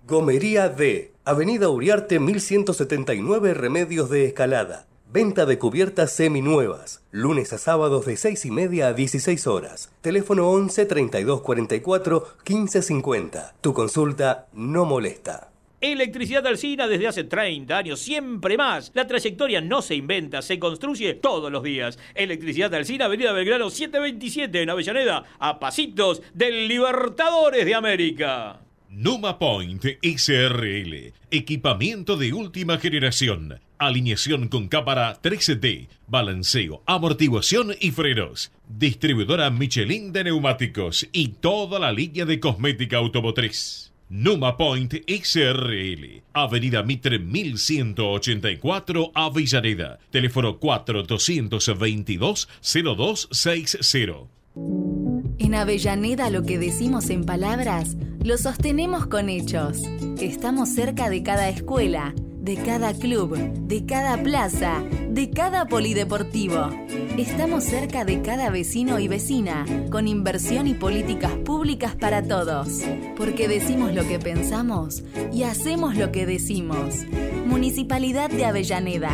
Gomería D, Avenida Uriarte 1179 Remedios de Escalada. Venta de cubiertas seminuevas. Lunes a sábados de 6 y media a 16 horas. Teléfono 11 32 44 15 50. Tu consulta no molesta. Electricidad Alcina desde hace 30 años, siempre más. La trayectoria no se inventa, se construye todos los días. Electricidad Alcina, Avenida Belgrano 727 en Avellaneda, a pasitos del Libertadores de América. Numa Point SRL. Equipamiento de última generación. Alineación con cámara 3D. Balanceo, amortiguación y frenos. Distribuidora Michelin de neumáticos y toda la línea de cosmética automotriz. Numa Point SRL. Avenida Mitre 1184 Avellaneda. Teléfono 4222 0260. En Avellaneda lo que decimos en palabras lo sostenemos con hechos. Estamos cerca de cada escuela, de cada club, de cada plaza, de cada polideportivo. Estamos cerca de cada vecino y vecina, con inversión y políticas públicas para todos. Porque decimos lo que pensamos y hacemos lo que decimos. Municipalidad de Avellaneda.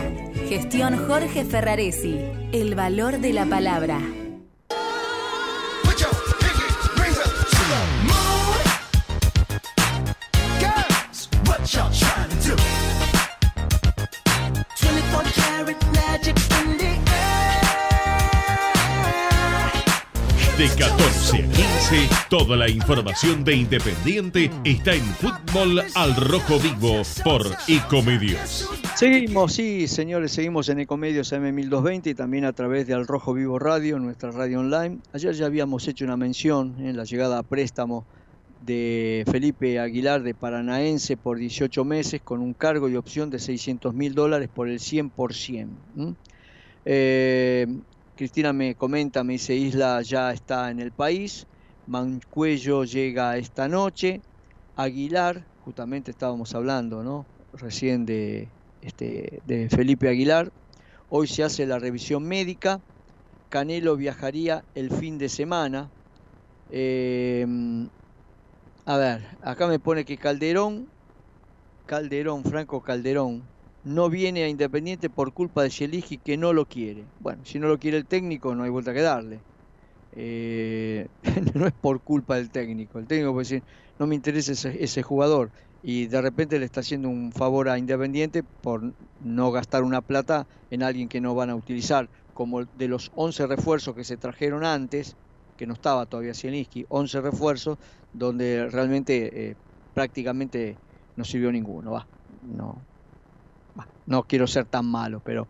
Gestión Jorge Ferraresi. El valor de la palabra. De 14 a 15, toda la información de Independiente está en Fútbol al Rojo Vivo por Ecomedios. Seguimos, sí, señores, seguimos en Ecomedios M1220 y también a través de Al Rojo Vivo Radio, nuestra radio online. Ayer ya habíamos hecho una mención en la llegada a préstamo de Felipe Aguilar de Paranaense por 18 meses con un cargo y opción de 600 mil dólares por el 100%. ¿m? Eh, Cristina me comenta, me dice Isla ya está en el país, Mancuello llega esta noche, Aguilar, justamente estábamos hablando, ¿no? Recién de, este, de Felipe Aguilar, hoy se hace la revisión médica, Canelo viajaría el fin de semana. Eh, a ver, acá me pone que Calderón, Calderón, Franco Calderón, no viene a Independiente por culpa de Sheligi que no lo quiere. Bueno, si no lo quiere el técnico, no hay vuelta que darle. Eh, no es por culpa del técnico. El técnico puede decir, no me interesa ese, ese jugador. Y de repente le está haciendo un favor a Independiente por no gastar una plata en alguien que no van a utilizar. Como de los 11 refuerzos que se trajeron antes, que no estaba todavía Zielinski, 11 refuerzos, donde realmente eh, prácticamente no sirvió ninguno. Va, no, no quiero ser tan malo, pero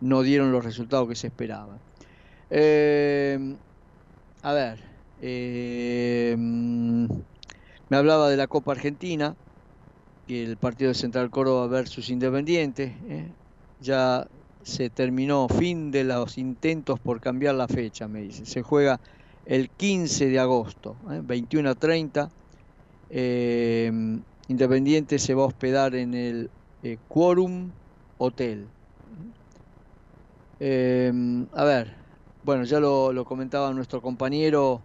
no dieron los resultados que se esperaban. Eh, a ver, eh, me hablaba de la Copa Argentina, que el partido de Central Córdoba versus Independiente, eh, ya se terminó, fin de los intentos por cambiar la fecha, me dice. Se juega el 15 de agosto, eh, 21 a 30. Eh, Independiente se va a hospedar en el eh, Quorum Hotel. Eh, a ver, bueno, ya lo, comentaba nuestro compañero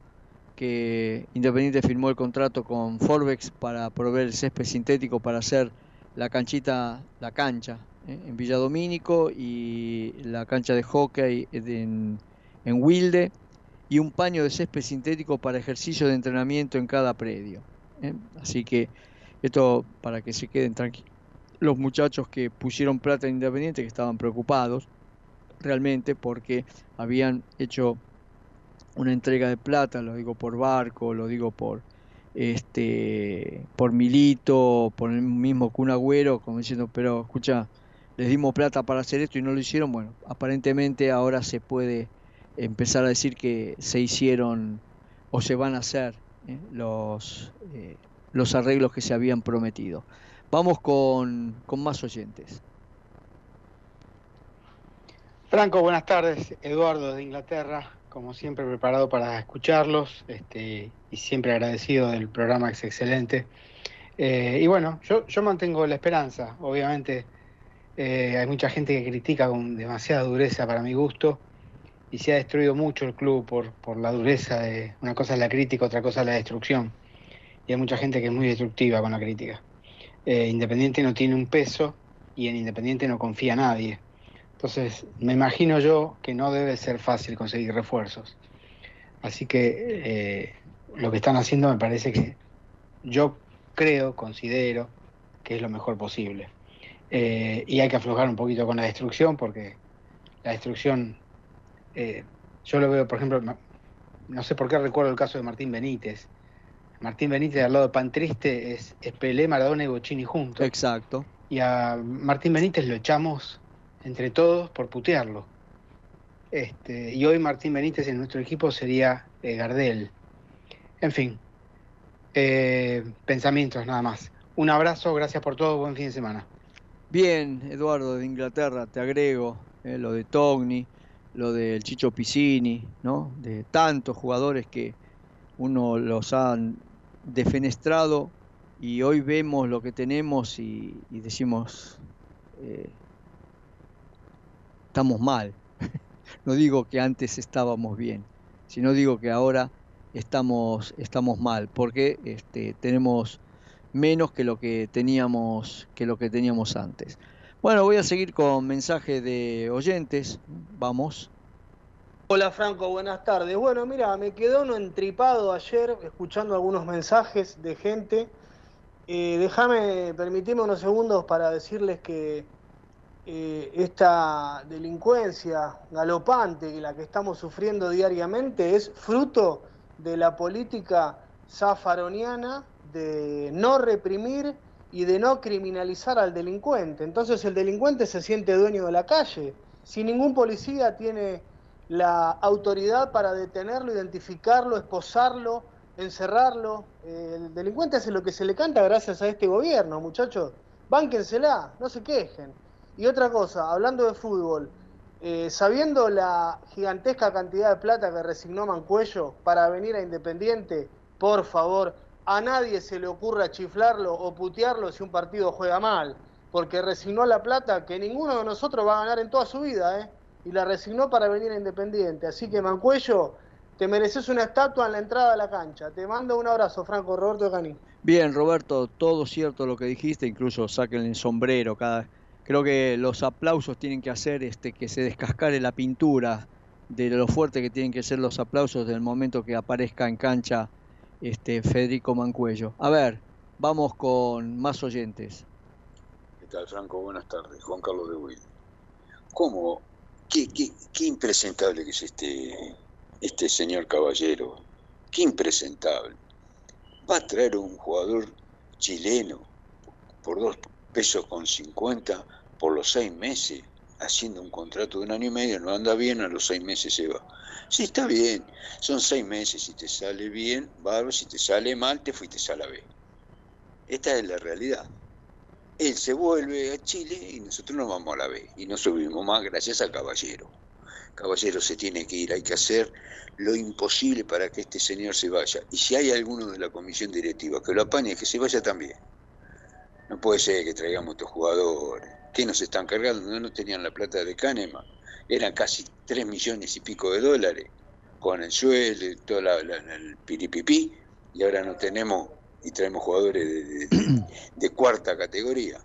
que Independiente firmó el contrato con Forbex para proveer el césped sintético para hacer la canchita, la cancha ¿eh? en Villa Domínico y la cancha de hockey en, en Wilde y un paño de césped sintético para ejercicio de entrenamiento en cada predio. ¿eh? Así que esto para que se queden tranquilos los muchachos que pusieron plata en Independiente que estaban preocupados realmente porque habían hecho una entrega de plata, lo digo por barco, lo digo por este por Milito, por el mismo Kun Agüero, como diciendo, pero escucha, les dimos plata para hacer esto y no lo hicieron, bueno, aparentemente ahora se puede empezar a decir que se hicieron o se van a hacer ¿eh? los, eh, los arreglos que se habían prometido. Vamos con, con más oyentes. Franco, buenas tardes. Eduardo de Inglaterra, como siempre preparado para escucharlos este, y siempre agradecido del programa que es excelente. Eh, y bueno, yo, yo mantengo la esperanza. Obviamente eh, hay mucha gente que critica con demasiada dureza para mi gusto y se ha destruido mucho el club por, por la dureza de una cosa es la crítica, otra cosa es la destrucción. Y hay mucha gente que es muy destructiva con la crítica. Eh, Independiente no tiene un peso y en Independiente no confía nadie. Entonces, me imagino yo que no debe ser fácil conseguir refuerzos. Así que eh, lo que están haciendo me parece que yo creo, considero que es lo mejor posible. Eh, y hay que aflojar un poquito con la destrucción porque la destrucción, eh, yo lo veo, por ejemplo, no, no sé por qué recuerdo el caso de Martín Benítez. Martín Benítez al lado de Pan Triste es, es Pelé, Maradona y Bocini juntos. Exacto. Y a Martín Benítez lo echamos entre todos por putearlo. Este, y hoy Martín Benítez en nuestro equipo sería eh, Gardel. En fin, eh, pensamientos nada más. Un abrazo, gracias por todo, buen fin de semana. Bien, Eduardo de Inglaterra, te agrego eh, lo de Togni, lo del Chicho Piscini, ¿no? De tantos jugadores que uno los han defenestrado y hoy vemos lo que tenemos y, decimos, eh, estamos mal. no digo que antes estábamos bien, sino digo que ahora estamos, estamos mal, porque este, tenemos menos que lo que teníamos que lo que teníamos antes. Bueno, voy a seguir con mensaje de oyentes. Vamos. Hola Franco, buenas tardes. Bueno, mira, me quedó uno entripado ayer escuchando algunos mensajes de gente. Eh, Déjame, permitime unos segundos para decirles que eh, esta delincuencia galopante, la que estamos sufriendo diariamente, es fruto de la política zafaroniana de no reprimir y de no criminalizar al delincuente. Entonces el delincuente se siente dueño de la calle. Si ningún policía tiene la autoridad para detenerlo, identificarlo, esposarlo, encerrarlo, eh, el delincuente hace lo que se le canta gracias a este gobierno, muchachos. Bánquensela, no se quejen. Y otra cosa, hablando de fútbol, eh, sabiendo la gigantesca cantidad de plata que resignó Mancuello para venir a Independiente, por favor, a nadie se le ocurra chiflarlo o putearlo si un partido juega mal, porque resignó la plata que ninguno de nosotros va a ganar en toda su vida, ¿eh? Y la resignó para venir a Independiente. Así que Mancuello, te mereces una estatua en la entrada de la cancha. Te mando un abrazo, Franco Roberto Cani. Bien, Roberto, todo cierto lo que dijiste, incluso saquen el sombrero cada, Creo que los aplausos tienen que hacer este, que se descascare la pintura de lo fuerte que tienen que ser los aplausos del momento que aparezca en cancha este, Federico Mancuello. A ver, vamos con más oyentes. ¿Qué tal, Franco? Buenas tardes. Juan Carlos de Will. ¿Cómo? ¿Qué, qué, impresentable que es este, este señor caballero? Qué impresentable. Va a traer un jugador chileno por dos pesos con 50 por los seis meses, haciendo un contrato de un año y medio, no anda bien, a los seis meses se va. Sí, está bien, son seis meses, si te sale bien, bárbaro, si te sale mal, te fuiste a la B. Esta es la realidad. Él se vuelve a Chile y nosotros nos vamos a la B y no subimos más gracias al caballero. Caballero se tiene que ir, hay que hacer lo imposible para que este señor se vaya. Y si hay alguno de la comisión directiva que lo apañe, que se vaya también. No puede ser que traigamos estos jugadores. ¿Qué nos están cargando? No, no tenían la plata de Kahneman. Eran casi 3 millones y pico de dólares con el sueldo, todo la, la- el piripipí, y ahora no tenemos y traemos jugadores de, de- de- de cuarta categoría.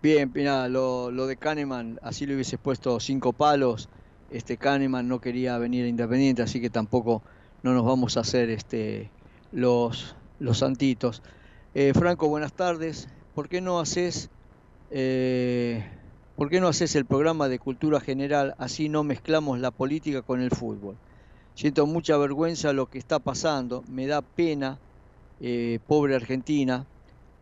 Bien, mira, lo, lo de Kahneman, así le hubiese puesto cinco palos. Este Kahneman no quería venir a Independiente, así que tampoco no nos vamos a hacer este, los, los santitos. Eh, Franco, buenas tardes. ¿Por qué no haces eh, ¿por qué no haces el programa de cultura general? Así no mezclamos la política con el fútbol. Siento mucha vergüenza lo que está pasando, me da pena, eh, pobre Argentina.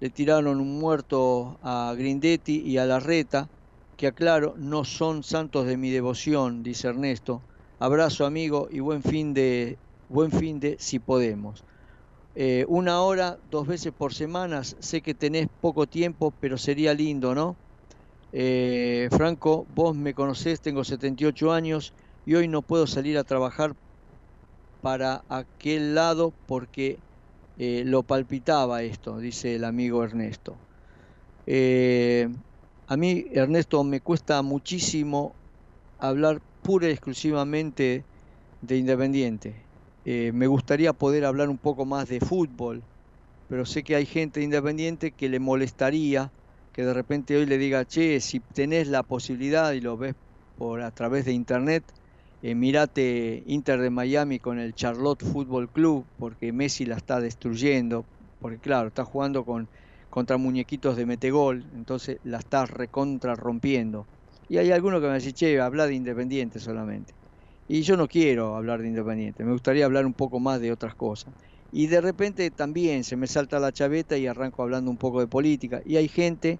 Le tiraron un muerto a Grindetti y a Larreta, que aclaro, no son santos de mi devoción, dice Ernesto. Abrazo amigo y buen fin de, buen fin de si podemos. Eh, una hora, dos veces por semana, sé que tenés poco tiempo, pero sería lindo, ¿no? Eh, Franco, vos me conocés, tengo 78 años y hoy no puedo salir a trabajar para aquel lado porque eh, lo palpitaba esto, dice el amigo Ernesto. Eh, a mí, Ernesto, me cuesta muchísimo hablar pura y exclusivamente de Independiente. Eh, me gustaría poder hablar un poco más de fútbol, pero sé que hay gente de Independiente que le molestaría que de repente hoy le diga, che, si tenés la posibilidad y lo ves por a través de internet, mirate Inter de Miami con el Charlotte Football Club, porque Messi la está destruyendo, porque claro, está jugando con, contra muñequitos de metegol, entonces la está recontra rompiendo. Y hay algunos que me dicen, che, habla de Independiente solamente. Y yo no quiero hablar de Independiente, me gustaría hablar un poco más de otras cosas. Y de repente también se me salta la chaveta y arranco hablando un poco de política. Y hay gente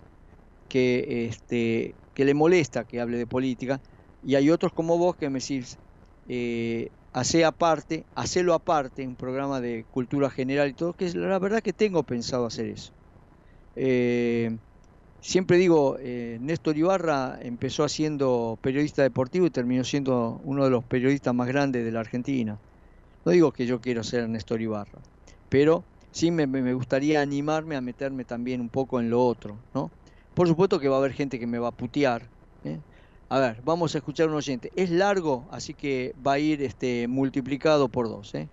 que, este, que le molesta que hable de política. Y hay otros como vos que me decís, eh, hace aparte, hacelo aparte, un programa de cultura general y todo, que es la verdad que tengo pensado hacer eso. Eh, siempre digo, eh, Néstor Ibarra empezó haciendo periodista deportivo y terminó siendo uno de los periodistas más grandes de la Argentina. No digo que yo quiero ser Néstor Ibarra, pero sí me gustaría animarme a meterme también un poco en lo otro, ¿no? Por supuesto que va a haber gente que me va a putear. ¿eh? A ver, vamos a escuchar un oyente. Es largo, así que va a ir este, multiplicado por dos. ¿eh?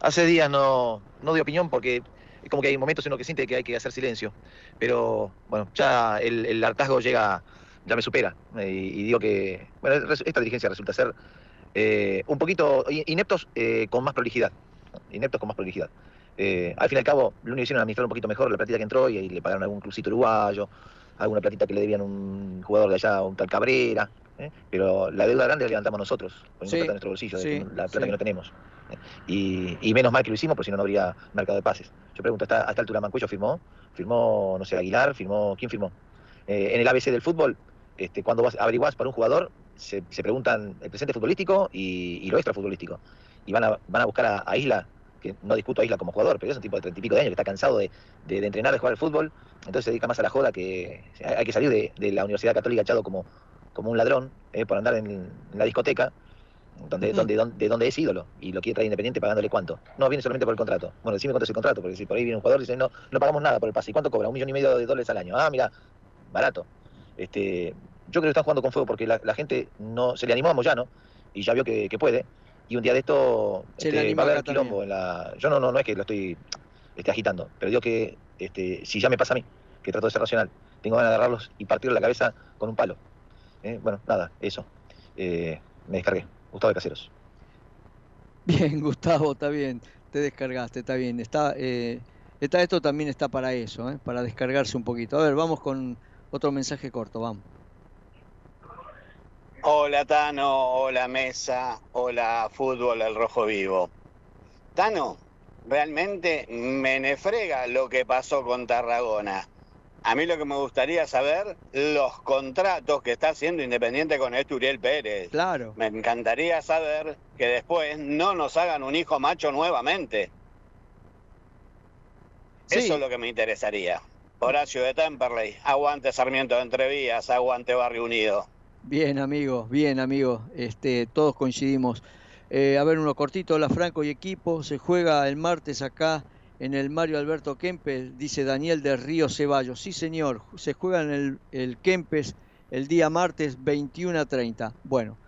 Hace días no, no doy opinión porque es como que hay momentos en los que siente que hay que hacer silencio. Pero bueno, ya el, el hartazgo llega, ya me supera. eh, Y, digo que, bueno, esta dirigencia resulta ser eh, un poquito ineptos eh, con más prolijidad. Ineptos con más prolijidad. Al fin y al cabo, lo único que hicieron administrar un poquito mejor la platita que entró y, le pagaron algún clubcito uruguayo, alguna platita que le debían un jugador de allá, un tal Cabrera. ¿eh? Pero la deuda grande la levantamos nosotros, poniendo Sí, plata en nuestro bolsillo, sí, la plata sí. que no tenemos. ¿eh? Y, y menos mal que lo hicimos, porque si no, no habría mercado de pases. Yo pregunto, ¿hasta, a esta altura Mancuello firmó? ¿Firmó, no sé, Aguilar? ¿Firmó? ¿Quién firmó? Eh, en el ABC del fútbol, este, cuando vas, averiguás para un jugador, se, se preguntan el presente futbolístico y, y lo extra futbolístico. Y van a, van a buscar a, a Isla, que no discuto a Isla como jugador, pero es un tipo de treinta y pico de años que está cansado de, de- de entrenar, de jugar al fútbol, entonces se dedica más a la joda que hay que salir de, de la Universidad Católica echado como, como un ladrón eh, por andar en, en la discoteca, donde, donde, donde, de donde es ídolo, y lo quiere traer independiente pagándole cuánto. No, viene solamente por el contrato. Bueno, decime cuánto es el contrato, porque si por ahí viene un jugador y dice, no, no pagamos nada por el pase. ¿Y cuánto cobra? Un millón y medio de dólares al año. Ah, mira, barato. Este, yo creo que están jugando con fuego porque la, la gente no se le animó a Moyano y ya vio que, que puede. Y un día de esto este, va a haber quilombo en la. Yo no, no, no es que lo estoy este, agitando, pero digo que este, si ya me pasa a mí, que trato de ser racional. Tengo ganas de agarrarlos y partirle la cabeza con un palo. Eh, bueno, nada, eso. Eh, me descargué. Gustavo de Caseros. Bien, Gustavo, está bien. Te descargaste, está bien. Está, eh, está esto también está para eso, ¿eh? para descargarse un poquito. A ver, vamos con otro mensaje corto, vamos. Hola Tano, hola Mesa, hola Fútbol al Rojo Vivo. Tano, realmente me nefrega lo que pasó con Tarragona. A mí lo que me gustaría saber, los contratos que está haciendo Independiente con este Uriel Pérez. Claro. Me encantaría saber que después no nos hagan un hijo macho nuevamente. Eso es lo que me interesaría. Horacio de Temperley, aguante Sarmiento de Entrevías, aguante Barrio Unido. Bien, amigo, bien, amigo. Este, todos coincidimos. Eh, a ver, uno cortito, hola Franco y equipo. Se juega el martes acá en el Mario Alberto Kempes, dice Daniel de Río Ceballos. Sí, señor, se juega en el, el Kempes el día martes 21 a 30. Bueno,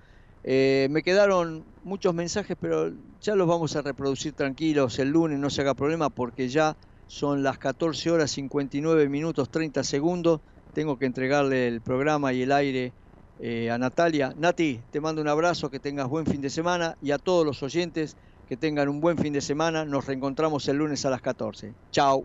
eh, me quedaron muchos mensajes, pero ya los vamos a reproducir tranquilos el lunes, no se haga problema, porque ya son las 14 horas 59 minutos 30 segundos. Tengo que entregarle el programa y el aire eh, a Natalia. Nati, te mando un abrazo, que tengas buen fin de semana y a todos los oyentes que tengan un buen fin de semana. Nos reencontramos el lunes a las 14. Chao.